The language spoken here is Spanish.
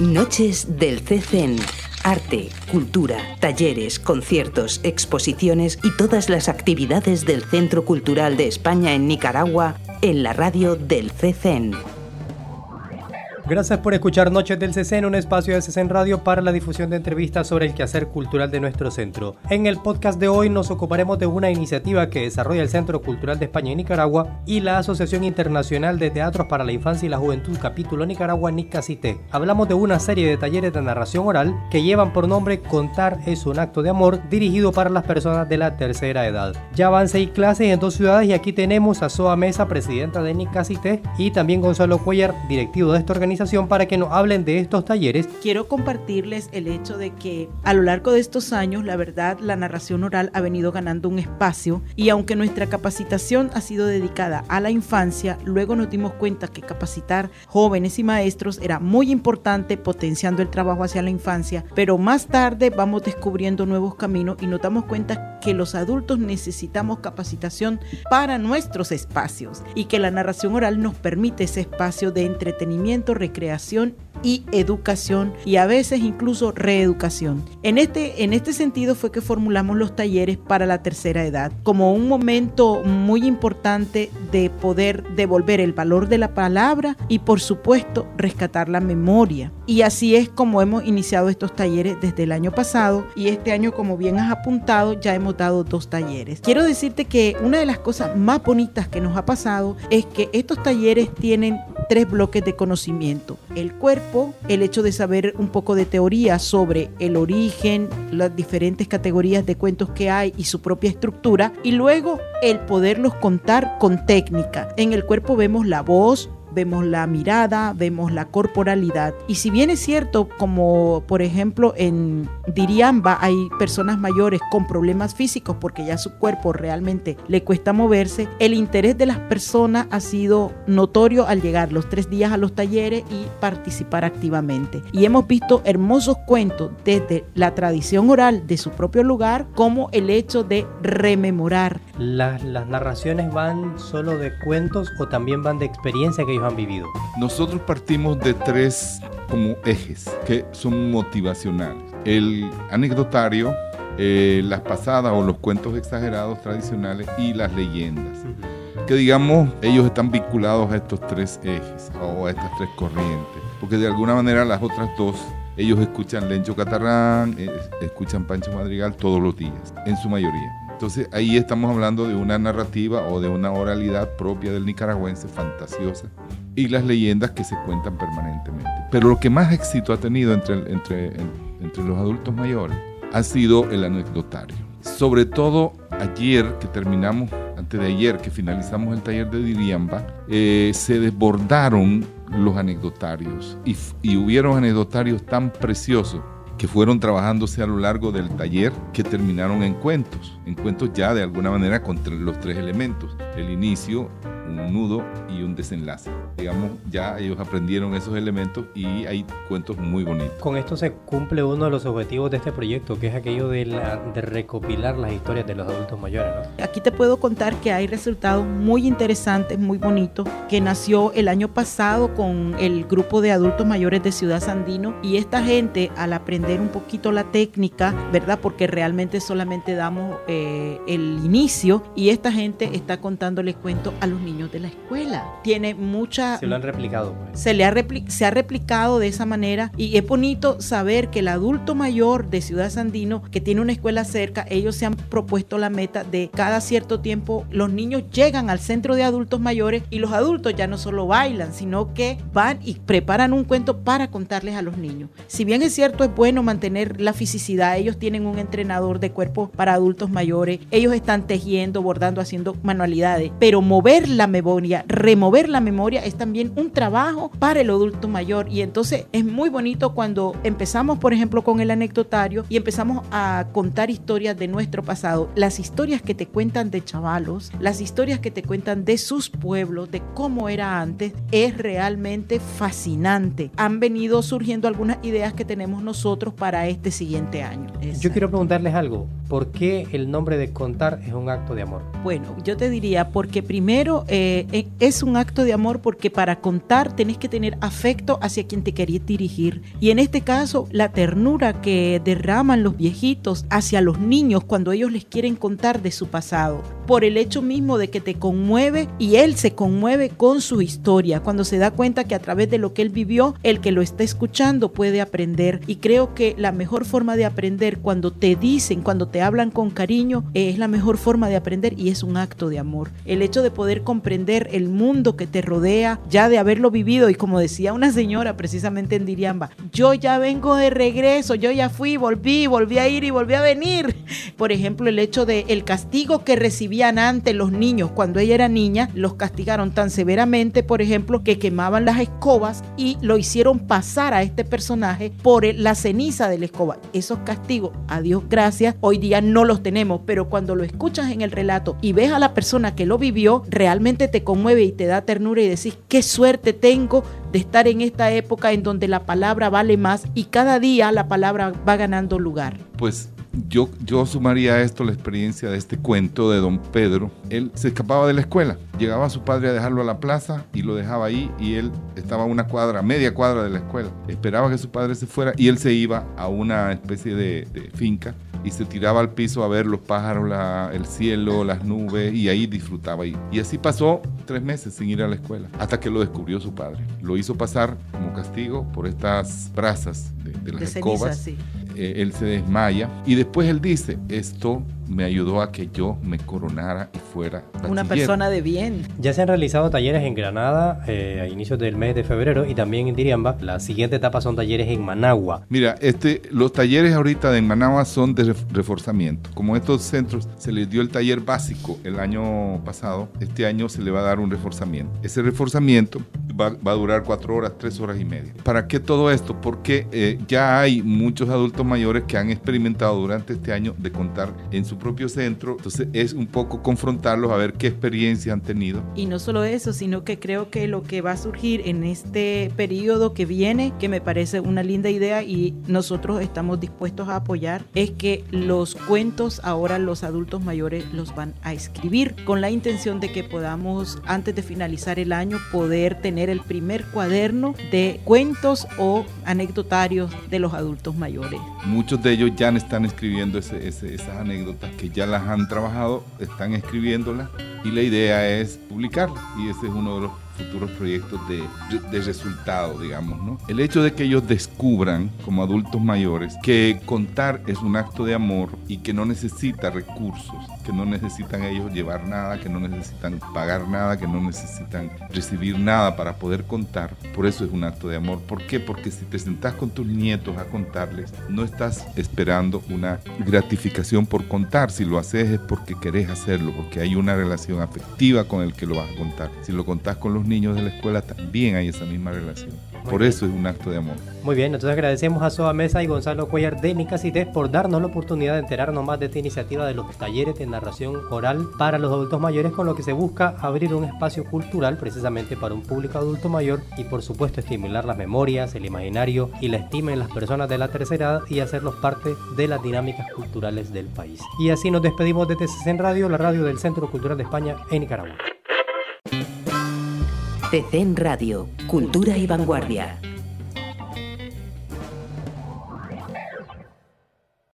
Noches del CCN. Arte, cultura, talleres, conciertos, exposiciones y todas las actividades del Centro Cultural de España en Nicaragua en la radio del CCN. Gracias por escuchar Noches del CCN, un espacio de CCN Radio para la difusión de entrevistas sobre el quehacer cultural de nuestro centro. En el podcast de hoy nos ocuparemos de una iniciativa que desarrolla el Centro Cultural de España y Nicaragua y la Asociación Internacional de Teatros para la Infancia y la Juventud Capítulo Nicaragua Nicacité. Hablamos de una serie de talleres de narración oral que llevan por nombre Contar es un acto de amor dirigido para las personas de la tercera edad. Ya van seis clases en dos ciudades y aquí tenemos a Soa Mesa, presidenta de Nicacité, y también Gonzalo Cuellar, directivo de esta organización para que nos hablen de estos talleres. Quiero compartirles el hecho de que a lo largo de estos años, la verdad, la narración oral ha venido ganando un espacio y aunque nuestra capacitación ha sido dedicada a la infancia, luego nos dimos cuenta que capacitar jóvenes y maestros era muy importante potenciando el trabajo hacia la infancia, pero más tarde vamos descubriendo nuevos caminos y nos damos cuenta que los adultos necesitamos capacitación para nuestros espacios y que la narración oral nos permite ese espacio de entretenimiento, recreación y educación y a veces incluso reeducación. En este, en este sentido fue que formulamos los talleres para la tercera edad como un momento muy importante de poder devolver el valor de la palabra y por supuesto rescatar la memoria. Y así es como hemos iniciado estos talleres desde el año pasado y este año como bien has apuntado ya hemos dado dos talleres. Quiero decirte que una de las cosas más bonitas que nos ha pasado es que estos talleres tienen tres bloques de conocimiento. El cuerpo, el hecho de saber un poco de teoría sobre el origen, las diferentes categorías de cuentos que hay y su propia estructura, y luego el poderlos contar con técnica. En el cuerpo vemos la voz, vemos la mirada, vemos la corporalidad. Y si bien es cierto, como por ejemplo en Diriamba hay personas mayores con problemas físicos porque ya su cuerpo realmente le cuesta moverse, el interés de las personas ha sido notorio al llegar los tres días a los talleres y participar activamente. Y hemos visto hermosos cuentos desde la tradición oral de su propio lugar como el hecho de rememorar. ¿Las, las narraciones van solo de cuentos o también van de experiencia que han vivido? Nosotros partimos de tres como ejes que son motivacionales. El anecdotario, eh, las pasadas o los cuentos exagerados tradicionales y las leyendas. Que digamos, ellos están vinculados a estos tres ejes o a estas tres corrientes. Porque de alguna manera las otras dos ellos escuchan Lencho Catarrán, eh, escuchan Pancho Madrigal todos los días, en su mayoría. Entonces ahí estamos hablando de una narrativa o de una oralidad propia del nicaragüense, fantasiosa, y las leyendas que se cuentan permanentemente. Pero lo que más éxito ha tenido entre, entre, entre los adultos mayores ha sido el anecdotario. Sobre todo ayer que terminamos, antes de ayer que finalizamos el taller de Diriamba, eh, se desbordaron los anecdotarios y, y hubieron anecdotarios tan preciosos que fueron trabajándose a lo largo del taller que terminaron en cuentos, en cuentos ya de alguna manera con los tres elementos, el inicio, un nudo y un desenlace. Digamos, ya ellos aprendieron esos elementos y hay cuentos muy bonitos. Con esto se cumple uno de los objetivos de este proyecto, que es aquello de, de recopilar las historias de los adultos mayores. Aquí te puedo contar que hay resultados muy interesantes, muy bonitos, que nació el año pasado con el grupo de adultos mayores de Ciudad Sandino y esta gente al aprender un poquito la técnica, ¿verdad? Porque realmente solamente damos eh, el inicio y esta gente está contándoles cuentos a los niños de la escuela. Tiene mucha... Se lo han replicado. Pues. Se, le ha se ha replicado de esa manera y es bonito saber que el adulto mayor de Ciudad Sandino, que tiene una escuela cerca, ellos se han propuesto la meta de cada cierto tiempo los niños llegan al centro de adultos mayores y los adultos ya no solo bailan, sino que van y preparan un cuento para contarles a los niños. Si bien es cierto, es bueno mantener la fisicidad, ellos tienen un entrenador de cuerpo para adultos mayores, ellos están tejiendo, bordando, haciendo manualidades, pero mover la memoria, remover la memoria es también un trabajo para el adulto mayor. Y entonces es muy bonito cuando empezamos, por ejemplo, con el anecdotario y empezamos a contar historias de nuestro pasado, las historias que te cuentan de chavalos, las historias que te cuentan de sus pueblos, de cómo era antes, es realmente fascinante. Han venido surgiendo algunas ideas que tenemos nosotros para este siguiente año. Yo quiero preguntarles algo, ¿por qué el nombre de contar es un acto de amor? Bueno, yo te diría porque primero eh, eh, es un acto de amor porque para contar tenés que tener afecto hacia quien te quería dirigir. Y en este caso, la ternura que derraman los viejitos hacia los niños cuando ellos les quieren contar de su pasado, por el hecho mismo de que te conmueve y él se conmueve con su historia, cuando se da cuenta que a través de lo que él vivió, el que lo está escuchando puede aprender. Y creo que la mejor forma de aprender cuando te dicen, cuando te hablan con cariño, es la mejor forma de aprender y es un acto de amor. El hecho de poder comprender el mundo que te rodea, ya de haberlo vivido y como decía una señora precisamente en Diriamba, yo ya vengo de regreso, yo ya fui, volví, volví a ir y volví a venir. Por ejemplo, el hecho de el castigo que recibían antes los niños cuando ella era niña, los castigaron tan severamente, por ejemplo, que quemaban las escobas y lo hicieron pasar a este personaje por la ceniza de la escoba. Esos castigos, a Dios gracias, hoy día no los tenemos, pero cuando lo escuchas en el relato y ves a la persona que lo vivió, realmente te conmueve y te da ternura y decís, qué suerte tengo de estar en esta época en donde la palabra vale más y cada día la palabra va ganando lugar. Pues yo, yo sumaría a esto la experiencia de este cuento de don Pedro. Él se escapaba de la escuela, llegaba a su padre a dejarlo a la plaza y lo dejaba ahí y él estaba a una cuadra, media cuadra de la escuela. Esperaba que su padre se fuera y él se iba a una especie de, finca y se tiraba al piso a ver los pájaros, el cielo, las nubes y ahí disfrutaba. Y, y así pasó tres meses sin ir a la escuela hasta que lo descubrió su padre. Lo hizo pasar como castigo por estas brasas de, las escobas. Eh, él se desmaya y después él dice, esto me ayudó a que yo me coronara y fuera una persona de bien. Ya se han realizado talleres en Granada eh, a inicios del mes de febrero y también en Diriamba. La siguiente etapa son talleres en Managua. Mira, este, los talleres ahorita de Managua son de reforzamiento. Como estos centros se les dio el taller básico el año pasado, este año se le va a dar un reforzamiento. Ese reforzamiento va, a durar cuatro horas, tres horas y media. ¿Para qué todo esto? Porque eh, ya hay muchos adultos mayores que han experimentado durante este año de contar en su propio centro. Entonces es un poco confrontarlos a ver qué experiencia han tenido. Y no solo eso, sino que creo que lo que va a surgir en este periodo que viene, que me parece una linda idea y nosotros estamos dispuestos a apoyar, es que los cuentos ahora los adultos mayores los van a escribir con la intención de que podamos antes de finalizar el año poder tener el primer cuaderno de cuentos o anecdotarios de los adultos mayores. Muchos de ellos ya están escribiendo esas anécdotas que ya las han trabajado, están escribiéndolas y la idea es publicarlas. Y ese es uno de los futuros proyectos de, de, resultado, digamos, ¿no? El hecho de que ellos descubran como adultos mayores que contar es un acto de amor y que no necesita recursos, que no necesitan ellos llevar nada, que no necesitan pagar nada, que no necesitan recibir nada para poder contar, por eso es un acto de amor. ¿Por qué? Porque si te sentás con tus nietos a contarles, no estás esperando una gratificación por contar, si lo haces es porque querés hacerlo, porque hay una relación afectiva con el que lo vas a contar. Si lo contás con los niños de la escuela también hay esa misma relación. por eso es un acto de amor. Muy bien, entonces agradecemos a Soa Mesa y Gonzalo Cuellar de Nicasites por darnos la oportunidad de enterarnos más de esta iniciativa de los talleres de narración oral para los adultos mayores, con lo que se busca abrir un espacio cultural precisamente para un público adulto mayor y por supuesto estimular las memorias, el imaginario y la estima en las personas de la tercera edad y hacerlos parte de las dinámicas culturales del país. Y así nos despedimos de TCC Radio, la radio del Centro Cultural de España en Nicaragua. CCN Radio, Cultura y Vanguardia.